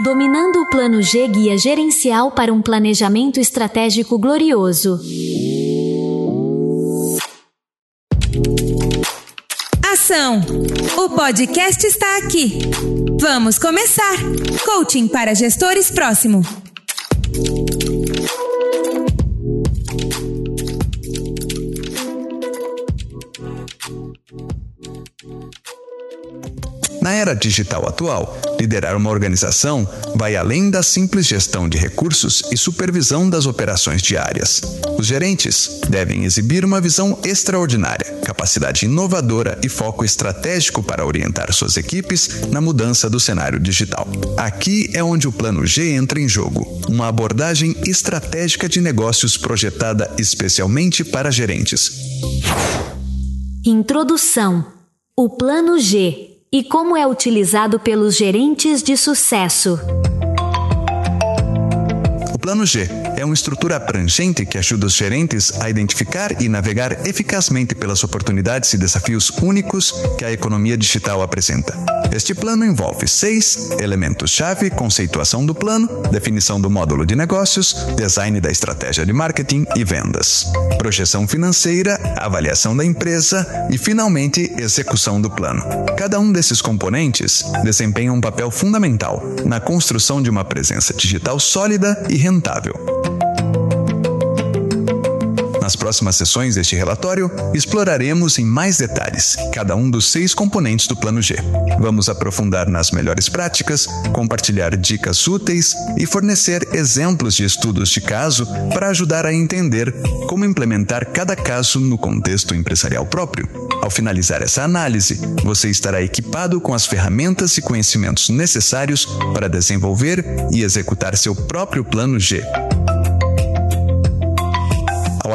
Dominando o Plano G Guia Gerencial para um Planejamento Estratégico Glorioso. Ação! O podcast está aqui. Vamos começar! Coaching para gestores próximo. Na era digital atual, liderar uma organização vai além da simples gestão de recursos e supervisão das operações diárias. Os gerentes devem exibir uma visão extraordinária, capacidade inovadora e foco estratégico para orientar suas equipes na mudança do cenário digital. Aqui é onde o Plano G entra em jogo, uma abordagem estratégica de negócios projetada especialmente para gerentes. Introdução: O Plano G e como é utilizado pelos gerentes de sucesso. O Plano G é uma estrutura abrangente que ajuda os gerentes a identificar e navegar eficazmente pelas oportunidades e desafios únicos que a economia digital apresenta. Este plano envolve seis elementos-chave: conceituação do plano, definição do módulo de negócios, design da estratégia de marketing e vendas, projeção financeira, avaliação da empresa e, finalmente, execução do plano. Cada um desses componentes desempenha um papel fundamental na construção de uma presença digital sólida e rentável. Nas próximas sessões deste relatório, exploraremos em mais detalhes cada um dos seis componentes do Plano G. Vamos aprofundar nas melhores práticas, compartilhar dicas úteis e fornecer exemplos de estudos de caso para ajudar a entender como implementar cada caso no contexto empresarial próprio. Ao finalizar essa análise, você estará equipado com as ferramentas e conhecimentos necessários para desenvolver e executar seu próprio Plano G.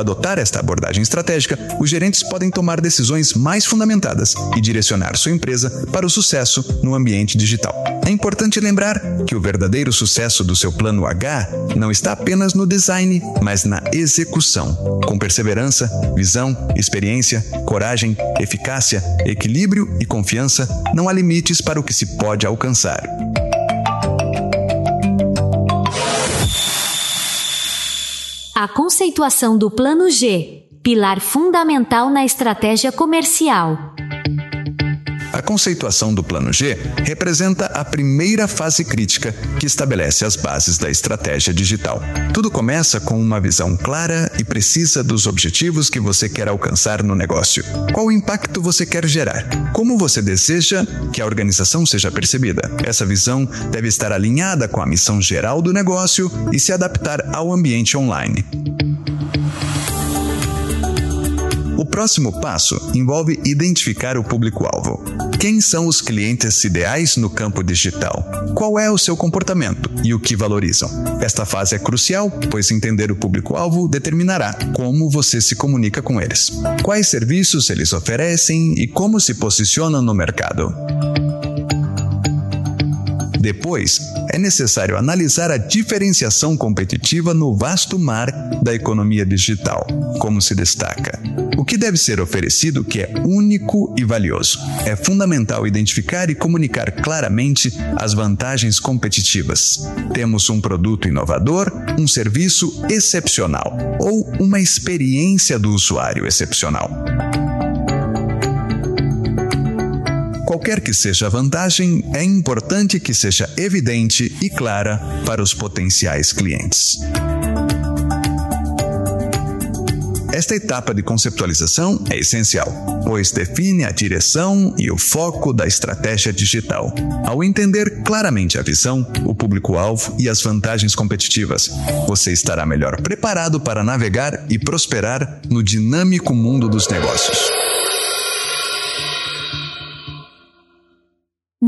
Adotar esta abordagem estratégica, os gerentes podem tomar decisões mais fundamentadas e direcionar sua empresa para o sucesso no ambiente digital. É importante lembrar que o verdadeiro sucesso do seu plano H não está apenas no design, mas na execução. Com perseverança, visão, experiência, coragem, eficácia, equilíbrio e confiança, não há limites para o que se pode alcançar. A conceituação do Plano G, pilar fundamental na estratégia comercial. A conceituação do Plano G representa a primeira fase crítica que estabelece as bases da estratégia digital. Tudo começa com uma visão clara e precisa dos objetivos que você quer alcançar no negócio. Qual impacto você quer gerar? Como você deseja que a organização seja percebida? Essa visão deve estar alinhada com a missão geral do negócio e se adaptar ao ambiente online. O próximo passo envolve identificar o público-alvo. Quem são os clientes ideais no campo digital? Qual é o seu comportamento e o que valorizam? Esta fase é crucial, pois entender o público-alvo determinará como você se comunica com eles, quais serviços eles oferecem e como se posicionam no mercado. Depois, é necessário analisar a diferenciação competitiva no vasto mar da economia digital, como se destaca. O que deve ser oferecido que é único e valioso. É fundamental identificar e comunicar claramente as vantagens competitivas. Temos um produto inovador, um serviço excepcional ou uma experiência do usuário excepcional. Qualquer que seja a vantagem, é importante que seja evidente e clara para os potenciais clientes. Esta etapa de conceptualização é essencial, pois define a direção e o foco da estratégia digital. Ao entender claramente a visão, o público-alvo e as vantagens competitivas, você estará melhor preparado para navegar e prosperar no dinâmico mundo dos negócios.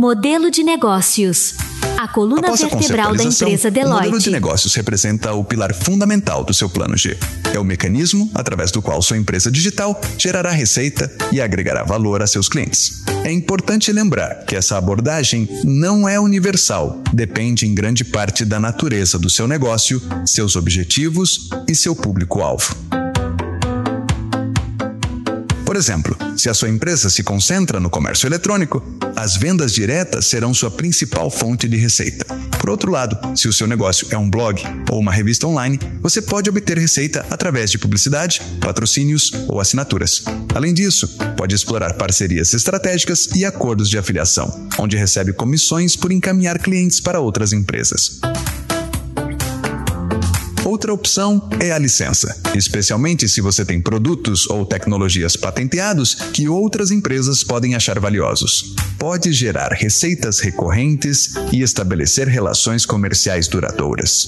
Modelo de negócios. A coluna Após a vertebral da conceptualização, empresa O modelo de Deloitte. negócios representa o pilar fundamental do seu plano G. É o mecanismo através do qual sua empresa digital gerará receita e agregará valor a seus clientes. É importante lembrar que essa abordagem não é universal, depende em grande parte da natureza do seu negócio, seus objetivos e seu público-alvo. Por exemplo, se a sua empresa se concentra no comércio eletrônico, as vendas diretas serão sua principal fonte de receita. Por outro lado, se o seu negócio é um blog ou uma revista online, você pode obter receita através de publicidade, patrocínios ou assinaturas. Além disso, pode explorar parcerias estratégicas e acordos de afiliação, onde recebe comissões por encaminhar clientes para outras empresas. Outra opção é a licença, especialmente se você tem produtos ou tecnologias patenteados que outras empresas podem achar valiosos. Pode gerar receitas recorrentes e estabelecer relações comerciais duradouras.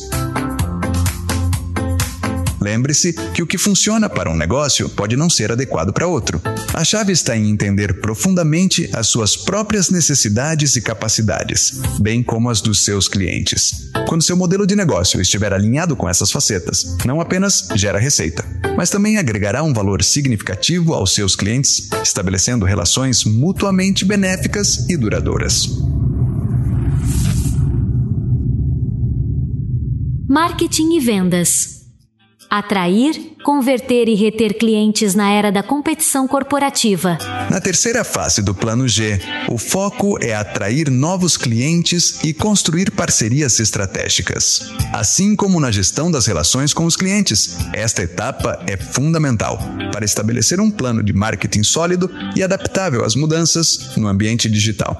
Lembre-se que o que funciona para um negócio pode não ser adequado para outro. A chave está em entender profundamente as suas próprias necessidades e capacidades, bem como as dos seus clientes. Quando seu modelo de negócio estiver alinhado com essas facetas, não apenas gera receita, mas também agregará um valor significativo aos seus clientes, estabelecendo relações mutuamente benéficas e duradouras. Marketing e vendas. Atrair, converter e reter clientes na era da competição corporativa. Na terceira fase do Plano G, o foco é atrair novos clientes e construir parcerias estratégicas. Assim como na gestão das relações com os clientes, esta etapa é fundamental para estabelecer um plano de marketing sólido e adaptável às mudanças no ambiente digital.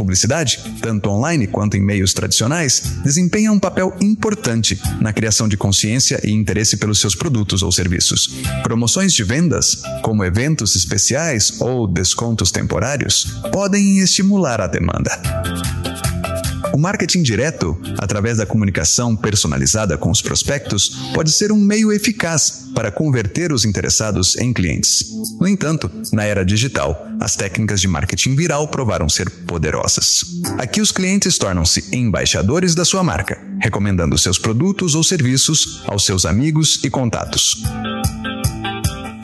Publicidade, tanto online quanto em meios tradicionais, desempenha um papel importante na criação de consciência e interesse pelos seus produtos ou serviços. Promoções de vendas, como eventos especiais ou descontos temporários, podem estimular a demanda. O marketing direto, através da comunicação personalizada com os prospectos, pode ser um meio eficaz para converter os interessados em clientes. No entanto, na era digital, as técnicas de marketing viral provaram ser poderosas. Aqui os clientes tornam-se embaixadores da sua marca, recomendando seus produtos ou serviços aos seus amigos e contatos.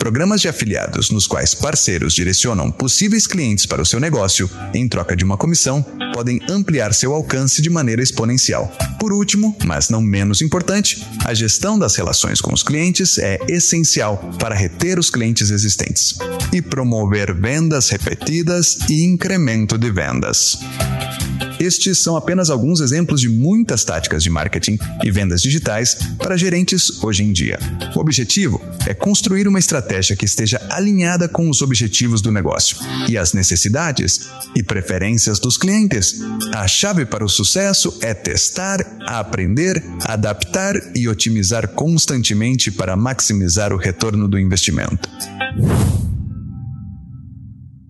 Programas de afiliados nos quais parceiros direcionam possíveis clientes para o seu negócio em troca de uma comissão podem ampliar seu alcance de maneira exponencial. Por último, mas não menos importante, a gestão das relações com os clientes é essencial para reter os clientes existentes e promover vendas repetidas e incremento de vendas. Estes são apenas alguns exemplos de muitas táticas de marketing e vendas digitais para gerentes hoje em dia. O objetivo é construir uma estratégia que esteja alinhada com os objetivos do negócio e as necessidades e preferências dos clientes. A chave para o sucesso é testar, aprender, adaptar e otimizar constantemente para maximizar o retorno do investimento.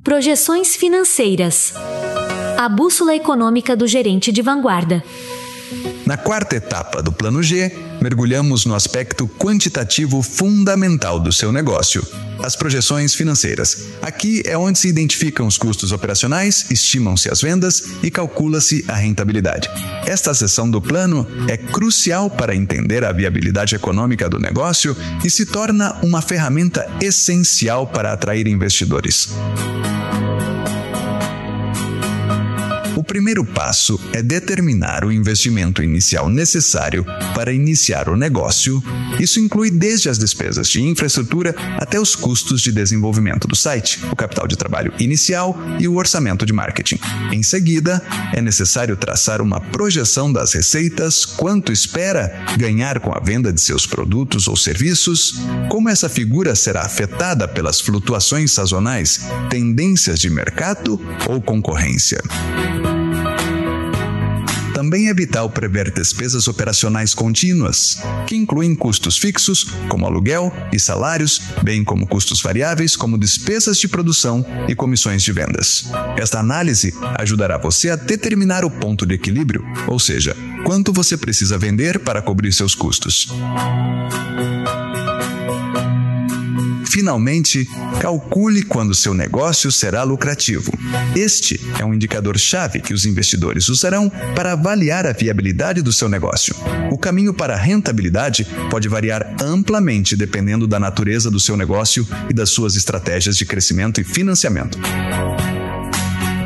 Projeções financeiras a bússola econômica do gerente de vanguarda. Na quarta etapa do Plano G, mergulhamos no aspecto quantitativo fundamental do seu negócio, as projeções financeiras. Aqui é onde se identificam os custos operacionais, estimam-se as vendas e calcula-se a rentabilidade. Esta seção do plano é crucial para entender a viabilidade econômica do negócio e se torna uma ferramenta essencial para atrair investidores. O primeiro passo é determinar o investimento inicial necessário para iniciar o negócio. Isso inclui desde as despesas de infraestrutura até os custos de desenvolvimento do site, o capital de trabalho inicial e o orçamento de marketing. Em seguida, é necessário traçar uma projeção das receitas, quanto espera ganhar com a venda de seus produtos ou serviços, como essa figura será afetada pelas flutuações sazonais, tendências de mercado ou concorrência. Também é vital prever despesas operacionais contínuas, que incluem custos fixos, como aluguel e salários, bem como custos variáveis, como despesas de produção e comissões de vendas. Esta análise ajudará você a determinar o ponto de equilíbrio, ou seja, quanto você precisa vender para cobrir seus custos. Finalmente, calcule quando seu negócio será lucrativo. Este é um indicador-chave que os investidores usarão para avaliar a viabilidade do seu negócio. O caminho para a rentabilidade pode variar amplamente dependendo da natureza do seu negócio e das suas estratégias de crescimento e financiamento.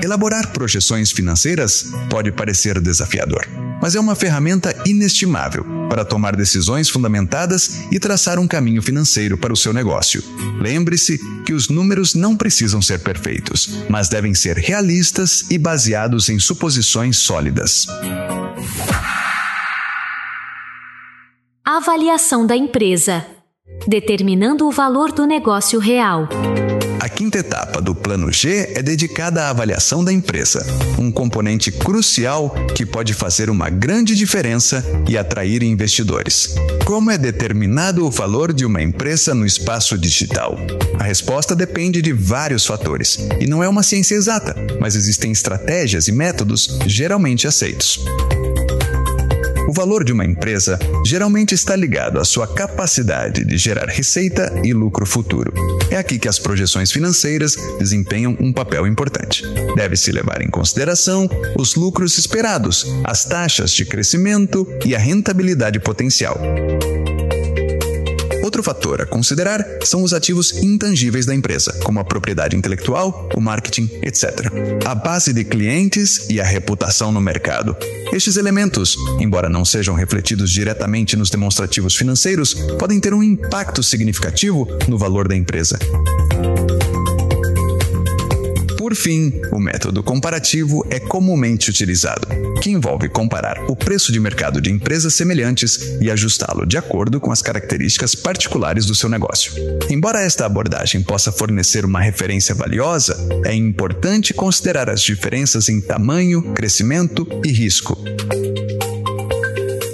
Elaborar projeções financeiras pode parecer desafiador. Mas é uma ferramenta inestimável para tomar decisões fundamentadas e traçar um caminho financeiro para o seu negócio. Lembre-se que os números não precisam ser perfeitos, mas devem ser realistas e baseados em suposições sólidas. Avaliação da empresa determinando o valor do negócio real. Quinta etapa do Plano G é dedicada à avaliação da empresa, um componente crucial que pode fazer uma grande diferença e atrair investidores. Como é determinado o valor de uma empresa no espaço digital? A resposta depende de vários fatores e não é uma ciência exata, mas existem estratégias e métodos geralmente aceitos. O valor de uma empresa geralmente está ligado à sua capacidade de gerar receita e lucro futuro. É aqui que as projeções financeiras desempenham um papel importante. Deve-se levar em consideração os lucros esperados, as taxas de crescimento e a rentabilidade potencial. Outro fator a considerar são os ativos intangíveis da empresa, como a propriedade intelectual, o marketing, etc. A base de clientes e a reputação no mercado. Estes elementos, embora não sejam refletidos diretamente nos demonstrativos financeiros, podem ter um impacto significativo no valor da empresa. Por fim, o método comparativo é comumente utilizado, que envolve comparar o preço de mercado de empresas semelhantes e ajustá-lo de acordo com as características particulares do seu negócio. Embora esta abordagem possa fornecer uma referência valiosa, é importante considerar as diferenças em tamanho, crescimento e risco.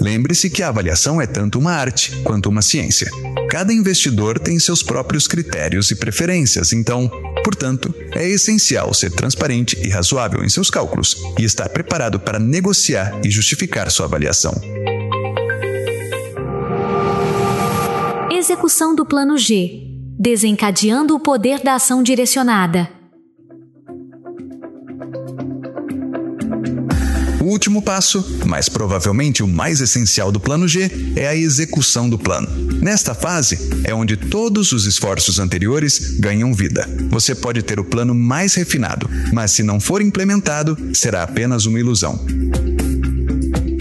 Lembre-se que a avaliação é tanto uma arte quanto uma ciência. Cada investidor tem seus próprios critérios e preferências, então, portanto, é essencial ser transparente e razoável em seus cálculos e estar preparado para negociar e justificar sua avaliação. Execução do Plano G desencadeando o poder da ação direcionada. Passo, mas provavelmente o mais essencial do plano G, é a execução do plano. Nesta fase é onde todos os esforços anteriores ganham vida. Você pode ter o plano mais refinado, mas se não for implementado, será apenas uma ilusão.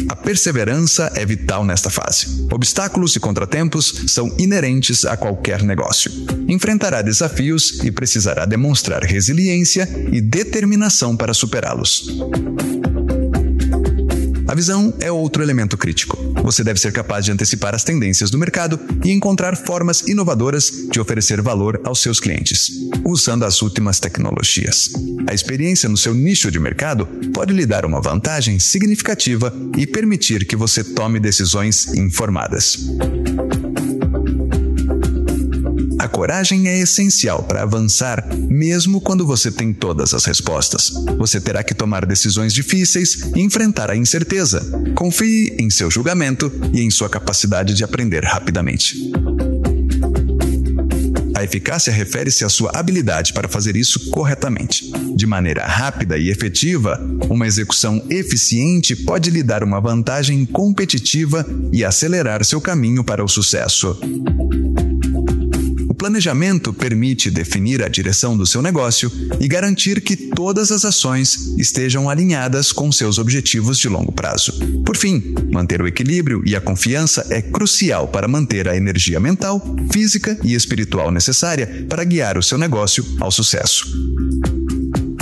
A perseverança é vital nesta fase. Obstáculos e contratempos são inerentes a qualquer negócio. Enfrentará desafios e precisará demonstrar resiliência e determinação para superá-los. A visão é outro elemento crítico. Você deve ser capaz de antecipar as tendências do mercado e encontrar formas inovadoras de oferecer valor aos seus clientes, usando as últimas tecnologias. A experiência no seu nicho de mercado pode lhe dar uma vantagem significativa e permitir que você tome decisões informadas. Coragem é essencial para avançar, mesmo quando você tem todas as respostas. Você terá que tomar decisões difíceis e enfrentar a incerteza. Confie em seu julgamento e em sua capacidade de aprender rapidamente. A eficácia refere-se à sua habilidade para fazer isso corretamente. De maneira rápida e efetiva, uma execução eficiente pode lhe dar uma vantagem competitiva e acelerar seu caminho para o sucesso planejamento permite definir a direção do seu negócio e garantir que todas as ações estejam alinhadas com seus objetivos de longo prazo. Por fim, manter o equilíbrio e a confiança é crucial para manter a energia mental, física e espiritual necessária para guiar o seu negócio ao sucesso.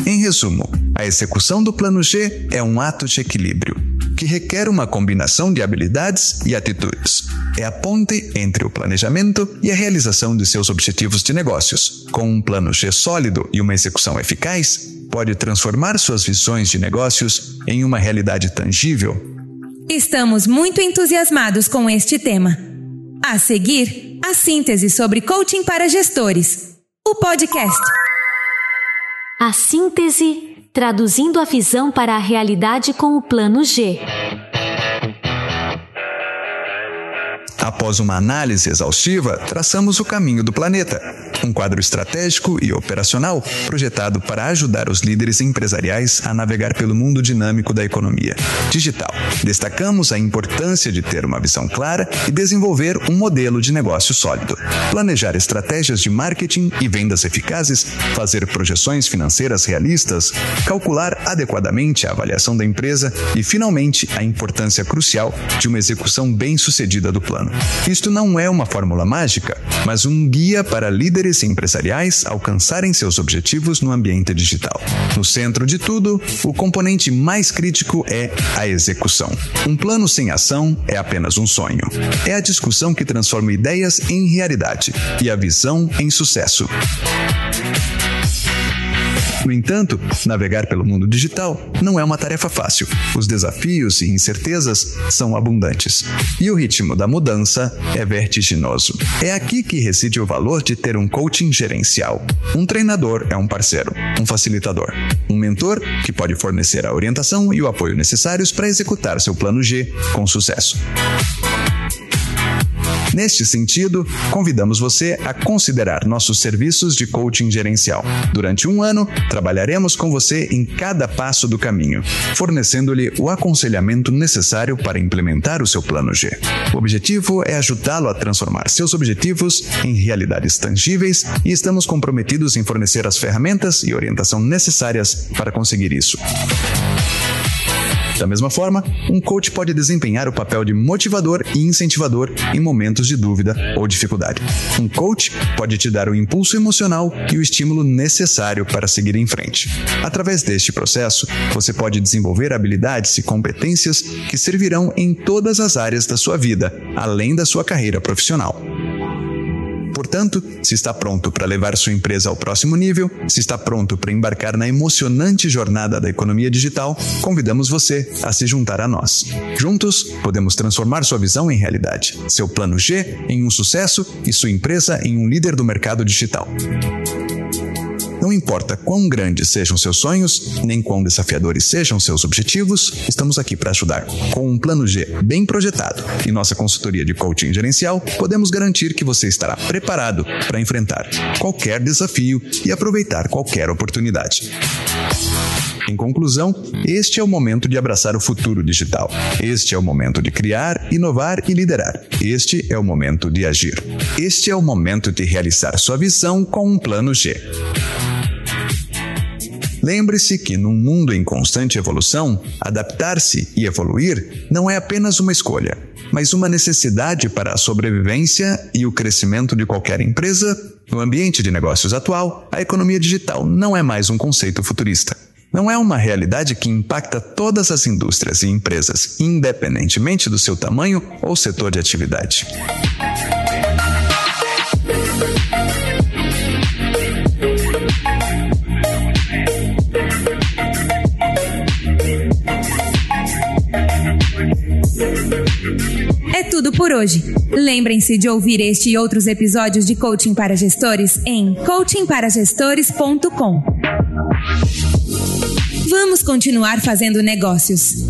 Em resumo, a execução do Plano G é um ato de equilíbrio que requer uma combinação de habilidades e atitudes. É a ponte entre o planejamento e a realização de seus objetivos de negócios. Com um plano G sólido e uma execução eficaz, pode transformar suas visões de negócios em uma realidade tangível. Estamos muito entusiasmados com este tema. A seguir, a síntese sobre coaching para gestores. O podcast. A síntese traduzindo a visão para a realidade com o plano G. Após uma análise exaustiva, traçamos o caminho do planeta. Um quadro estratégico e operacional projetado para ajudar os líderes empresariais a navegar pelo mundo dinâmico da economia digital. Destacamos a importância de ter uma visão clara e desenvolver um modelo de negócio sólido. Planejar estratégias de marketing e vendas eficazes, fazer projeções financeiras realistas, calcular adequadamente a avaliação da empresa e, finalmente, a importância crucial de uma execução bem-sucedida do plano. Isto não é uma fórmula mágica, mas um guia para líderes empresariais alcançarem seus objetivos no ambiente digital. No centro de tudo, o componente mais crítico é a execução. Um plano sem ação é apenas um sonho. É a discussão que transforma ideias em realidade e a visão em sucesso. No entanto, navegar pelo mundo digital não é uma tarefa fácil. Os desafios e incertezas são abundantes. E o ritmo da mudança é vertiginoso. É aqui que reside o valor de ter um coaching gerencial. Um treinador é um parceiro, um facilitador, um mentor que pode fornecer a orientação e o apoio necessários para executar seu plano G com sucesso. Neste sentido, convidamos você a considerar nossos serviços de coaching gerencial. Durante um ano, trabalharemos com você em cada passo do caminho, fornecendo-lhe o aconselhamento necessário para implementar o seu plano G. O objetivo é ajudá-lo a transformar seus objetivos em realidades tangíveis e estamos comprometidos em fornecer as ferramentas e orientação necessárias para conseguir isso. Da mesma forma, um coach pode desempenhar o papel de motivador e incentivador em momentos de dúvida ou dificuldade. Um coach pode te dar o impulso emocional e o estímulo necessário para seguir em frente. Através deste processo, você pode desenvolver habilidades e competências que servirão em todas as áreas da sua vida, além da sua carreira profissional. Portanto, se está pronto para levar sua empresa ao próximo nível, se está pronto para embarcar na emocionante jornada da economia digital, convidamos você a se juntar a nós. Juntos, podemos transformar sua visão em realidade, seu plano G em um sucesso e sua empresa em um líder do mercado digital. Não importa quão grandes sejam seus sonhos, nem quão desafiadores sejam seus objetivos, estamos aqui para ajudar. Com um plano G bem projetado e nossa consultoria de coaching gerencial, podemos garantir que você estará preparado para enfrentar qualquer desafio e aproveitar qualquer oportunidade. Em conclusão, este é o momento de abraçar o futuro digital. Este é o momento de criar, inovar e liderar. Este é o momento de agir. Este é o momento de realizar sua visão com um plano G. Lembre-se que num mundo em constante evolução, adaptar-se e evoluir não é apenas uma escolha, mas uma necessidade para a sobrevivência e o crescimento de qualquer empresa. No ambiente de negócios atual, a economia digital não é mais um conceito futurista. Não é uma realidade que impacta todas as indústrias e empresas, independentemente do seu tamanho ou setor de atividade. É tudo por hoje. Lembrem-se de ouvir este e outros episódios de Coaching para Gestores em coachingparagestores.com. Vamos continuar fazendo negócios.